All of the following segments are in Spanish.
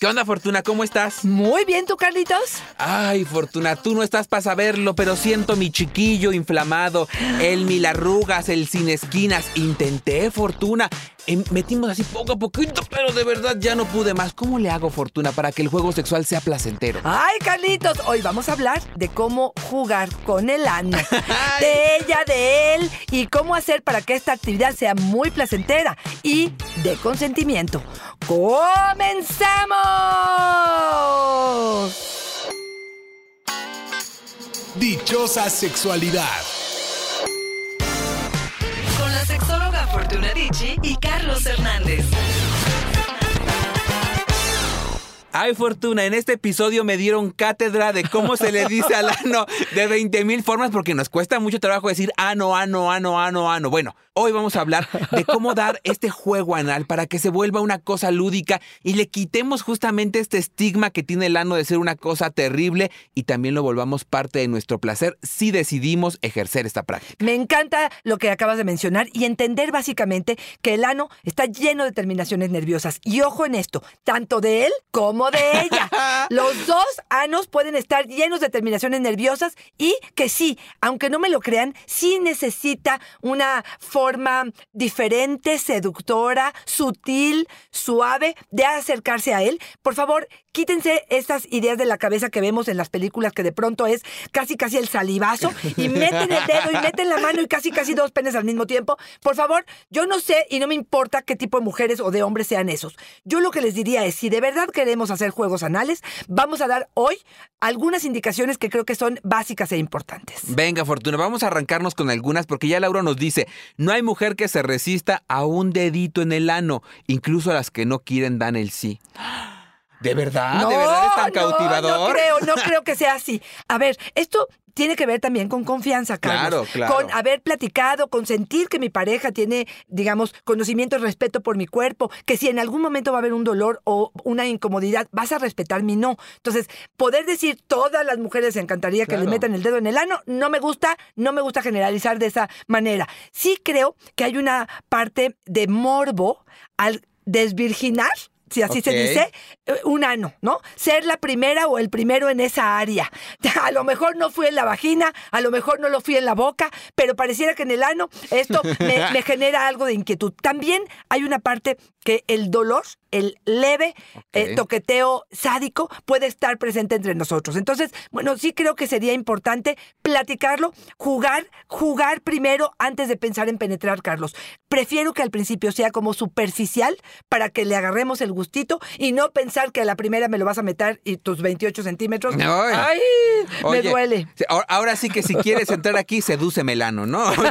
¿Qué onda, Fortuna? ¿Cómo estás? Muy bien, ¿tú, Carlitos? Ay, Fortuna, tú no estás para saberlo, pero siento mi chiquillo inflamado, el mil arrugas, el sin esquinas. Intenté, Fortuna. Metimos así poco a poquito, pero de verdad ya no pude más. ¿Cómo le hago, Fortuna, para que el juego sexual sea placentero? Ay, Carlitos, hoy vamos a hablar de cómo jugar con el ano. de ella, de él y cómo hacer para que esta actividad sea muy placentera y de consentimiento. ¡Comenzamos! Dichosa sexualidad. Dicci y Carlos Hernández. Ay, Fortuna, en este episodio me dieron cátedra de cómo se le dice al ano de 20 mil formas porque nos cuesta mucho trabajo decir ano, ano, ano, ano, ano. Bueno, hoy vamos a hablar de cómo dar este juego anal para que se vuelva una cosa lúdica y le quitemos justamente este estigma que tiene el ano de ser una cosa terrible y también lo volvamos parte de nuestro placer si decidimos ejercer esta práctica. Me encanta lo que acabas de mencionar y entender básicamente que el ano está lleno de terminaciones nerviosas. Y ojo en esto, tanto de él como de ella. Los dos anos pueden estar llenos de terminaciones nerviosas y que sí, aunque no me lo crean, sí necesita una forma diferente, seductora, sutil, suave de acercarse a él. Por favor, quítense estas ideas de la cabeza que vemos en las películas que de pronto es casi casi el salivazo y meten el dedo y meten la mano y casi casi dos penes al mismo tiempo. Por favor, yo no sé y no me importa qué tipo de mujeres o de hombres sean esos. Yo lo que les diría es, si de verdad queremos hacer juegos anales, vamos a dar hoy algunas indicaciones que creo que son básicas e importantes. Venga, Fortuna, vamos a arrancarnos con algunas porque ya Laura nos dice, no hay mujer que se resista a un dedito en el ano, incluso las que no quieren dan el sí. ¿De verdad? ¿De verdad es tan cautivador? No creo, no creo que sea así. A ver, esto tiene que ver también con confianza, Carlos. Claro, claro. Con haber platicado, con sentir que mi pareja tiene, digamos, conocimiento y respeto por mi cuerpo, que si en algún momento va a haber un dolor o una incomodidad, vas a respetar mi no. Entonces, poder decir todas las mujeres se encantaría que Claro. le metan el dedo en el ano, no me gusta, no me gusta generalizar de esa manera. Sí creo que hay una parte de morbo al desvirginar. Si así se dice, eh, un ano, ¿no? Ser la primera o el primero en esa área. A lo mejor no fui en la vagina, a lo mejor no lo fui en la boca, pero pareciera que en el ano esto me, me genera algo de inquietud. También hay una parte que el dolor, el leve eh, toqueteo sádico puede estar presente entre nosotros. Entonces, bueno, sí creo que sería importante platicarlo, jugar, jugar primero antes de pensar en penetrar, Carlos. Prefiero que al principio sea como superficial para que le agarremos el gustito y no pensar que a la primera me lo vas a meter y tus 28 centímetros. Ay. ¡Ay! Oye, me duele. ahora- sí que si quieres entrar aquí, seduce Melano, ¿no? Oye,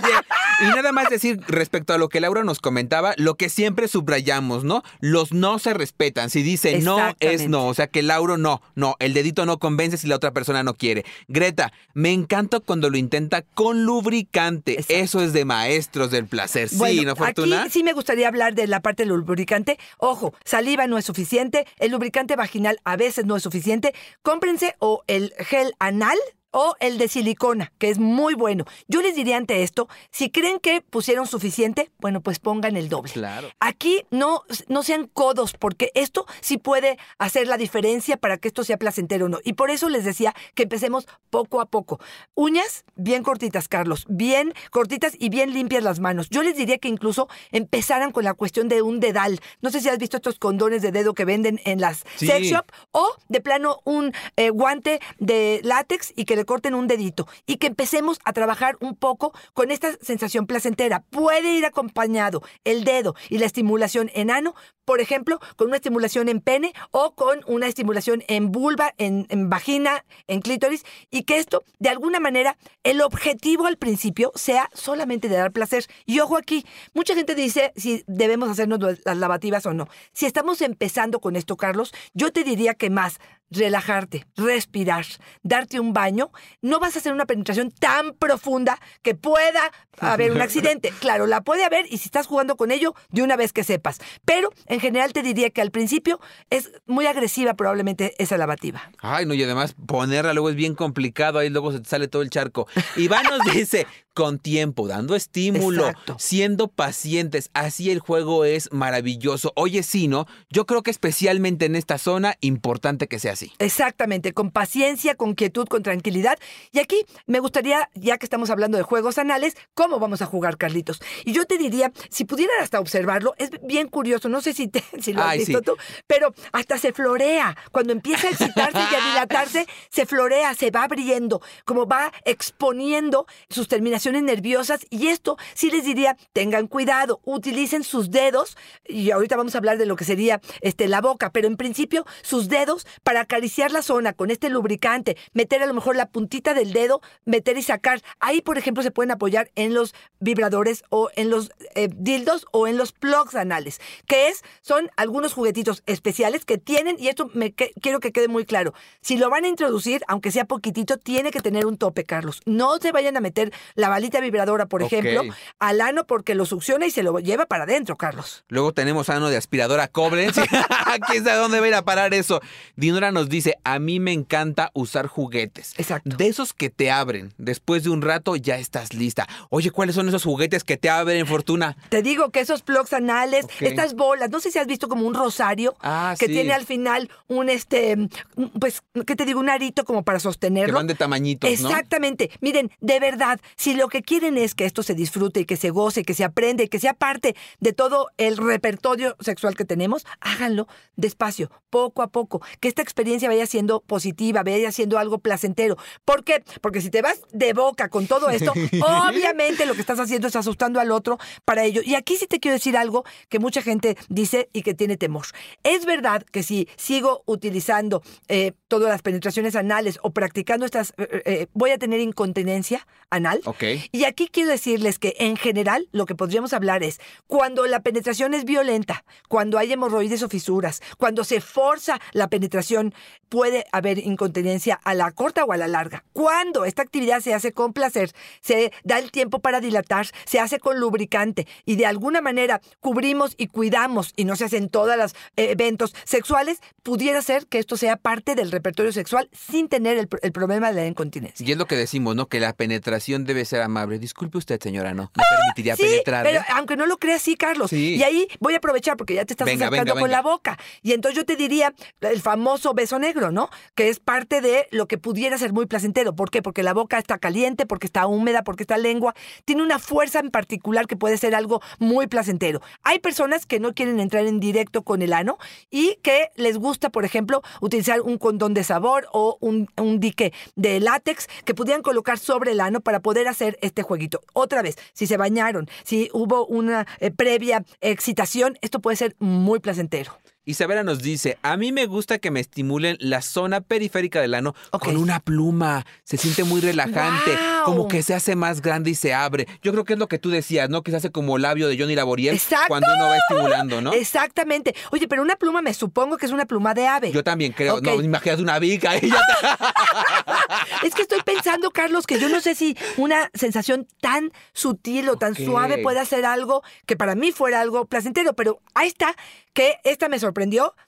y nada más decir respecto a lo que Laura nos comentaba, lo que siempre subrayamos, ¿no? Los no se respetan. Si dice no, es no. O sea que Lauro no, no. El dedito no convence si la otra persona no quiere. Greta, me encanta cuando lo intenta con lubricante. Exacto. Eso es de maestros del placer. Sí, ¿no, Fortuna? Aquí sí me gustaría hablar de la parte del lubricante. Ojo, saliva no es suficiente, el lubricante vaginal a veces no es suficiente. Cómprense o el gel anal o el de silicona, que es muy bueno. Yo les diría ante esto, si creen que pusieron suficiente, bueno, pues pongan el doble. Claro. Aquí no, no sean codos, porque esto sí puede hacer la diferencia para que esto sea placentero o no. Y por eso les decía que empecemos poco a poco. Uñas bien cortitas, Carlos, bien cortitas y bien limpias las manos. Yo les diría que incluso empezaran con la cuestión de un dedal. No sé si has visto estos condones de dedo que venden en las Sí. sex shop o de plano un eh, guante de látex y que le corten un dedito y que empecemos a trabajar un poco con esta sensación placentera. Puede ir acompañado el dedo y la estimulación en ano, por ejemplo, con una estimulación en pene o con una estimulación en vulva, en, en vagina, en clítoris, y que esto, de alguna manera, el objetivo al principio sea solamente de dar placer. Y ojo aquí, mucha gente dice si debemos hacernos las lavativas o no. Si estamos empezando con esto, Carlos, yo te diría que más relajarte, respirar, darte un baño, no vas a hacer una penetración tan profunda que pueda haber un accidente. Claro, la puede haber y si estás jugando con ello, de una vez que sepas. Pero en general te diría que al principio es muy agresiva probablemente esa lavativa. Ay, no, y además ponerla luego es bien complicado, ahí luego se te sale todo el charco. Iván nos dice, con tiempo, dando estímulo, Exacto. siendo pacientes, así el juego es maravilloso. Oye, sí, ¿no? Yo creo que especialmente en esta zona, importante que sea así. Exactamente, con paciencia, con quietud, con tranquilidad. Y aquí me gustaría, ya que estamos hablando de juegos anales, ¿cómo vamos a jugar, Carlitos? Y yo te diría, si pudieran hasta observarlo, es bien curioso, no sé si, te- si lo has Ay, visto sí. tú, pero hasta se florea. Cuando empieza a excitarse y a dilatarse, se florea, se va abriendo, como va exponiendo sus terminaciones nerviosas. Y esto sí les diría, tengan cuidado, utilicen sus dedos, y ahorita vamos a hablar de lo que sería este, la boca, pero en principio sus dedos para acariciar la zona con este lubricante, meter a lo mejor la puntita del dedo, meter y sacar. Ahí, por ejemplo, se pueden apoyar en los vibradores o en los eh, dildos o en los plugs anales, que es, son algunos juguetitos especiales que tienen, y esto me quiero que quede muy claro, si lo van a introducir, aunque sea poquitito, tiene que tener un tope, Carlos. No se vayan a meter la balita vibradora, por Ok. ejemplo, al ano porque lo succiona y se lo lleva para adentro, Carlos. Luego tenemos ano de aspiradora Koblenz. ¿Quién sabe dónde va a ir a parar eso? Dinora nos dice, a mí me encanta usar juguetes. Exacto. De esos que te abren. Después de un rato ya estás lista. Oye, ¿cuáles son esos juguetes que te abren, Fortuna? Te digo que esos plugs anales, estas bolas, no sé si has visto como un rosario Ah, que sí. tiene al final un este, un- pues, ¿qué te digo? Un arito como para Que sostenerlo. van de tamañitos, ¿no? Exactamente. Miren, de verdad, si lo que quieren es que esto se disfrute y que se goce, que se aprende, y que sea parte de todo el repertorio sexual que tenemos, háganlo despacio, poco a poco, que esta experiencia vaya siendo positiva, vaya siendo algo placentero. ¿Por qué? Porque si te vas de boca con todo esto, obviamente lo que estás haciendo es asustando al otro para ello. Y aquí sí te quiero decir algo que mucha gente dice y que tiene temor. Es verdad que si sigo utilizando eh, todas las penetraciones anales o practicando estas, eh, eh, voy a tener incontinencia anal. Ok. Y aquí quiero decirles que en general lo que podríamos hablar es cuando la penetración es violenta, cuando hay hemorroides o fisuras, cuando se forza la penetración, puede haber incontinencia a la corta o a la larga. Cuando esta actividad se hace con placer, se da el tiempo para dilatar, se hace con lubricante y de alguna manera cubrimos y cuidamos y no se hacen todos los eh, eventos sexuales, pudiera ser que esto sea parte del repertorio sexual sin tener el, el problema de la incontinencia. Y es lo que decimos, ¿no? Que la penetración debe ser amable. Disculpe usted, señora, ¿no? ¿Me permitiría Sí, penetrarle? pero aunque no lo creas, sí, Carlos. Sí. Y ahí voy a aprovechar porque ya te estás Venga, acercando venga, con la boca. Y entonces yo te diría el famoso beso negro, ¿no? Que es parte de lo que pudiera ser muy placentero. ¿Por qué? Porque la boca está caliente, porque está húmeda, porque esta lengua tiene una fuerza en particular que puede ser algo muy placentero. Hay personas que no quieren entrar en directo con el ano y que les gusta, por ejemplo, utilizar un condón de sabor o un, un dique de látex que pudieran colocar sobre el ano para poder hacer este jueguito. Otra vez, si se bañaron, si hubo una eh, previa excitación, esto puede ser muy placentero. Isabela nos dice, a mí me gusta que me estimulen la zona periférica del ano con una pluma. Se siente muy relajante, como que se hace más grande y se abre. Yo creo que es lo que tú decías, ¿no? Que se hace como labio de Johnny Laboriel ¡Exacto! cuando uno va estimulando, ¿no? Exactamente. Oye, pero una pluma me supongo que es una pluma de ave. Yo también creo. No, imagínate una ya te- Es que estoy pensando, Carlos, que yo no sé si una sensación tan sutil o tan suave puede hacer algo que para mí fuera algo placentero, pero ahí está, que esta me sorprendió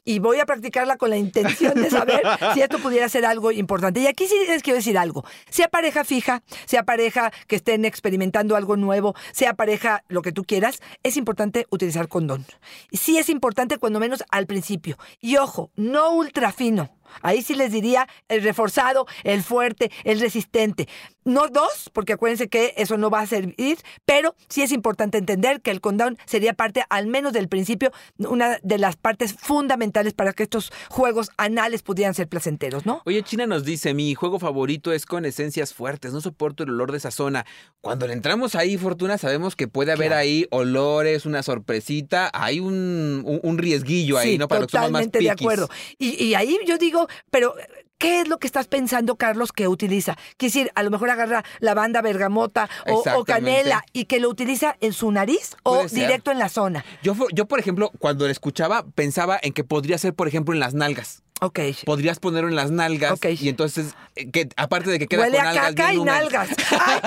y voy a practicarla con la intención de saber si esto pudiera ser algo importante. Y aquí sí les quiero decir algo, sea pareja fija, sea pareja que estén experimentando algo nuevo, sea pareja lo que tú quieras, es importante utilizar condón. Sí es importante cuando menos al principio. Y ojo, no ultra fino. Ahí sí les diría el reforzado, el fuerte, el resistente. No dos, porque acuérdense que eso no va a servir, pero sí es importante entender que el condón sería parte, al menos del principio, una de las partes fundamentales para que estos juegos anales pudieran ser placenteros, ¿no? Oye, China nos dice, mi juego favorito es con esencias fuertes, no soporto el olor de esa zona. Cuando le entramos ahí, Fortuna, sabemos que puede haber Claro. ahí olores, una sorpresita, hay un, un, un riesguillo ahí, sí, ¿no? Para los que somos más totalmente de acuerdo. Y, y ahí yo digo, pero ¿qué es lo que estás pensando, Carlos, que utiliza? Quiere decir, a lo mejor agarra lavanda, bergamota o, canela y que lo utiliza en su nariz o directo en la zona. Yo, yo, por ejemplo, cuando lo escuchaba, pensaba en que podría ser, por ejemplo, en las nalgas. Ok. Podrías ponerlo en las nalgas Ok. y entonces, eh, que aparte de que queda Huele con a algas caca bien y nalgas. Ay.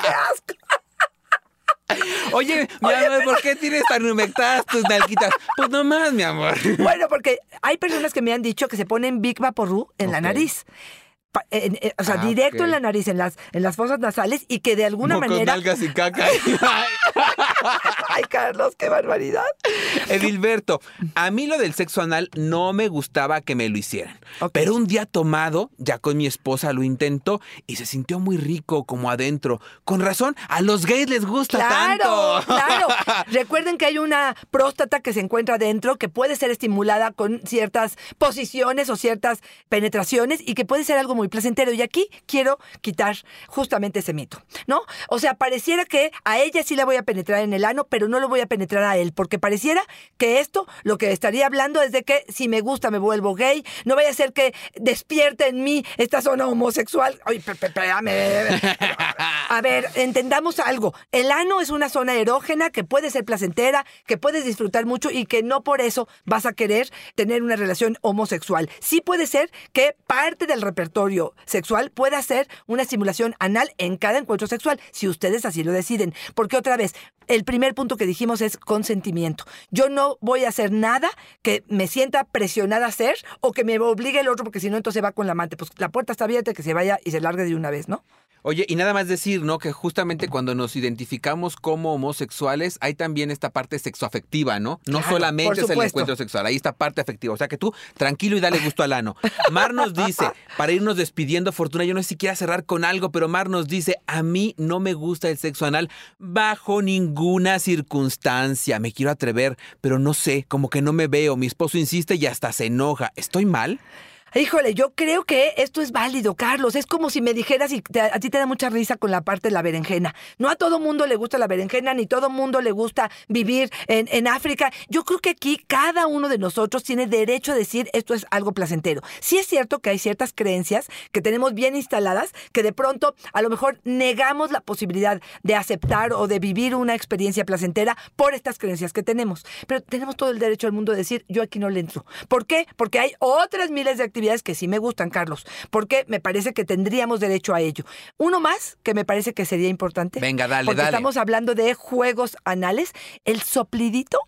¡Qué asco! Oye, mi amor, ¿por qué tienes tan humectadas tus nalguitas? Pues nomás, mi amor. Bueno, porque hay personas que me han dicho que se ponen Big Vaporru en la nariz. Pa- en- en- o sea, Ah, directo en la nariz, en las, en las fosas nasales, y que de alguna manera. nalgas y caca. Ay, Carlos, qué barbaridad. Edilberto, a mí lo del sexo anal no me gustaba que me lo hicieran. Pero un día tomado, ya con mi esposa lo intentó y se sintió muy rico como adentro. Con razón, a los gays les gusta Claro, tanto. claro. Recuerden que hay una próstata que se encuentra dentro que puede ser estimulada con ciertas posiciones o ciertas penetraciones y que puede ser algo muy placentero. Y aquí quiero quitar justamente ese mito, ¿no? O sea, pareciera que a ella sí la voy a penetrar en el ano, pero no lo voy a penetrar a él, porque pareciera que esto lo que estaría hablando es de que si me gusta me vuelvo gay, no vaya a ser que despierte en mí esta zona homosexual. Ay, espérame. A ver, entendamos algo. El ano es una zona erógena que puede ser placentera, que puedes disfrutar mucho y que no por eso vas a querer tener una relación homosexual. Sí puede ser que parte del repertorio sexual pueda ser una estimulación anal en cada encuentro sexual, si ustedes así lo deciden. Porque otra vez, el primer punto que dijimos es consentimiento. Yo no voy a hacer nada que me sienta presionada a hacer o que me obligue el otro, porque si no, entonces va con la amante. Pues la puerta está abierta, que se vaya y se largue de una vez, ¿no? Oye, y nada más decir, ¿no? Que justamente cuando nos identificamos como homosexuales, hay también esta parte sexoafectiva, ¿no? No Claro, solamente es el encuentro sexual, hay esta parte afectiva. O sea que tú, tranquilo y dale gusto al ano. Mar nos dice, para irnos despidiendo, Fortuna, yo no sé si quiera cerrar con algo, pero Mar nos dice, a mí no me gusta el sexo anal bajo ninguna circunstancia. Me quiero atrever, pero no sé, como que no me veo. Mi esposo insiste y hasta se enoja. ¿Estoy mal? Híjole, yo creo que esto es válido, Carlos. Es como si me dijeras y te- a ti te da mucha risa con la parte de la berenjena. No a todo mundo le gusta la berenjena, ni todo mundo le gusta vivir en, en África. Yo creo que aquí cada uno de nosotros tiene derecho a decir esto es algo placentero. Sí es cierto que hay ciertas creencias que tenemos bien instaladas que de pronto a lo mejor negamos la posibilidad de aceptar o de vivir una experiencia placentera por estas creencias que tenemos. Pero tenemos todo el derecho del mundo de decir yo aquí no le entro. ¿Por qué? Porque hay otras miles de actividades que sí me gustan, Carlos. Porque me parece que tendríamos derecho a ello. Uno más que me parece que sería importante. Venga, dale, porque dale. estamos hablando de juegos anales. El soplidito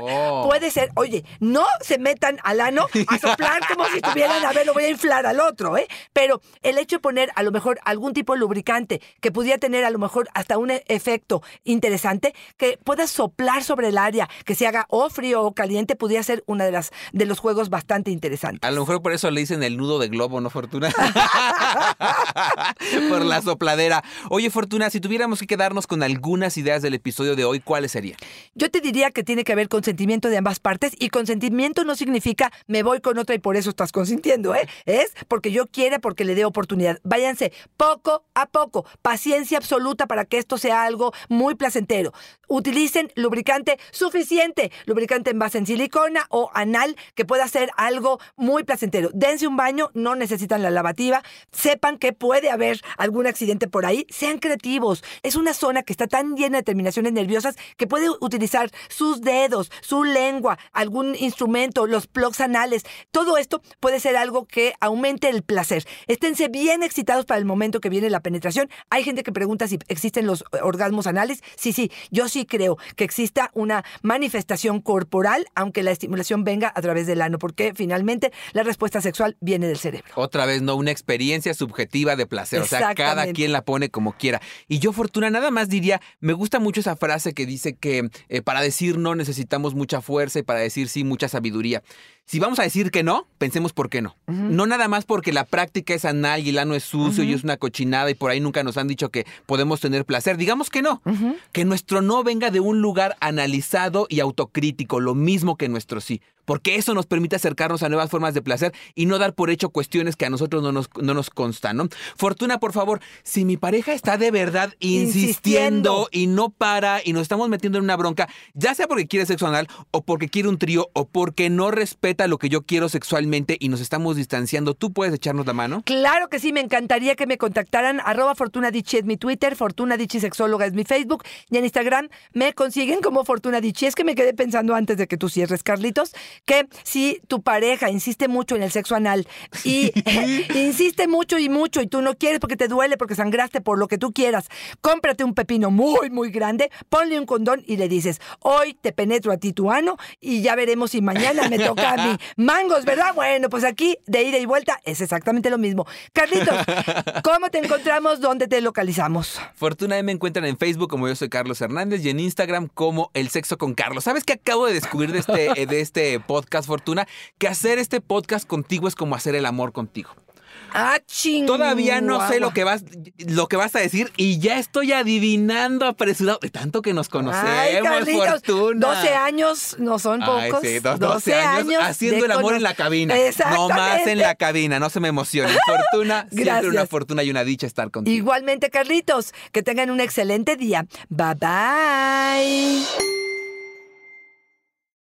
Oh. puede ser, oye, no se metan al ano a soplar como si estuvieran, a ver, lo voy a inflar al otro, ¿eh? Pero el hecho de poner a lo mejor algún tipo de lubricante que pudiera tener a lo mejor hasta un efecto interesante, que pueda soplar sobre el área, que se haga o frío o caliente, pudiera ser una de las de los juegos bastante interesantes. A lo mejor por eso le dicen el nudo de globo, ¿no, Fortuna? por la sopladera. Oye, Fortuna, si tuviéramos que quedarnos con algunas ideas del episodio de hoy, ¿cuáles serían? Yo te diría que tiene que haber consentimiento de ambas partes y consentimiento no significa me voy con otra y por eso estás consintiendo, ¿eh? Es porque yo quiera, porque le dé oportunidad. Váyanse poco a poco, paciencia absoluta para que esto sea algo muy placentero. Utilicen lubricante suficiente, lubricante en base en silicona o anal que pueda ser algo muy placentero. Dense un baño, no necesitan la lavativa, sepan que puede haber algún accidente por ahí, sean creativos. Es una zona que está tan llena de terminaciones nerviosas que puede utilizar sus dedos, su lengua, algún instrumento, los plugs anales. Todo esto puede ser algo que aumente el placer. Esténse bien excitados para el momento que viene la penetración. Hay gente que pregunta si existen los eh, orgasmos anales. Sí, sí, yo sí creo que exista una manifestación corporal, aunque la estimulación venga a través del ano, porque finalmente la respuesta sexual viene del cerebro. Otra vez, no, una experiencia subjetiva de placer. O sea, cada quien la pone como quiera. Y yo, Fortuna, nada más diría, me gusta mucho esa frase que dice que eh, para decir no necesitamos mucha fuerza y para decir sí mucha sabiduría. Si vamos a decir que no, pensemos por qué no. No nada más porque la práctica es anal y el ano es sucio y es una cochinada y por ahí nunca nos han dicho que podemos tener placer. Digamos que no. Que nuestro no venga de un lugar analizado y autocrítico, lo mismo que nuestro sí. Porque eso nos permite acercarnos a nuevas formas de placer y no dar por hecho cuestiones que a nosotros no nos, no nos constan, ¿no? Fortuna, por favor, si mi pareja está de verdad insistiendo, Insistiendo. y no para y nos estamos metiendo en una bronca, ya sea porque quiere sexo anal o porque quiere un trío o porque no respeta lo que yo quiero sexualmente y nos estamos distanciando, ¿tú puedes echarnos la mano? Claro que sí, me encantaría que me contactaran. Arroba Fortuna Dichi es mi Twitter, Fortuna Dichi Sexóloga es mi Facebook y en Instagram me consiguen como Fortuna Dichi. Es que me quedé pensando antes de que tú cierres, Carlitos, que si tu pareja insiste mucho en el sexo anal y insiste mucho y mucho y tú no quieres porque te duele, porque sangraste, por lo que tú quieras, cómprate un pepino muy, muy grande, ponle un condón y le dices, hoy te penetro a ti tu ano y ya veremos si mañana me toca a mí. Mangos, ¿verdad? Bueno, pues aquí de ida y vuelta es exactamente lo mismo. Carlitos, ¿cómo te encontramos? ¿Dónde te localizamos? Fortuna ahí me encuentran en Facebook como yo soy Carlos Hernández y en Instagram como El Sexo con Carlos. ¿Sabes qué acabo de descubrir de este, de este podcast, Fortuna? Que hacer este podcast contigo es como hacer el amor contigo. Ah, ching. Todavía no sé lo que vas lo que vas a decir y ya estoy adivinando apresurado de tanto que nos conocemos, Ay, Carlitos, Fortuna. 12 años no son Ay, pocos. sí, dos- 12, años, haciendo el amor en la cabina. No más en la cabina, no se me emocionen. Fortuna, siempre una fortuna y una dicha estar contigo. Igualmente, Carlitos, que tengan un excelente día. Bye bye.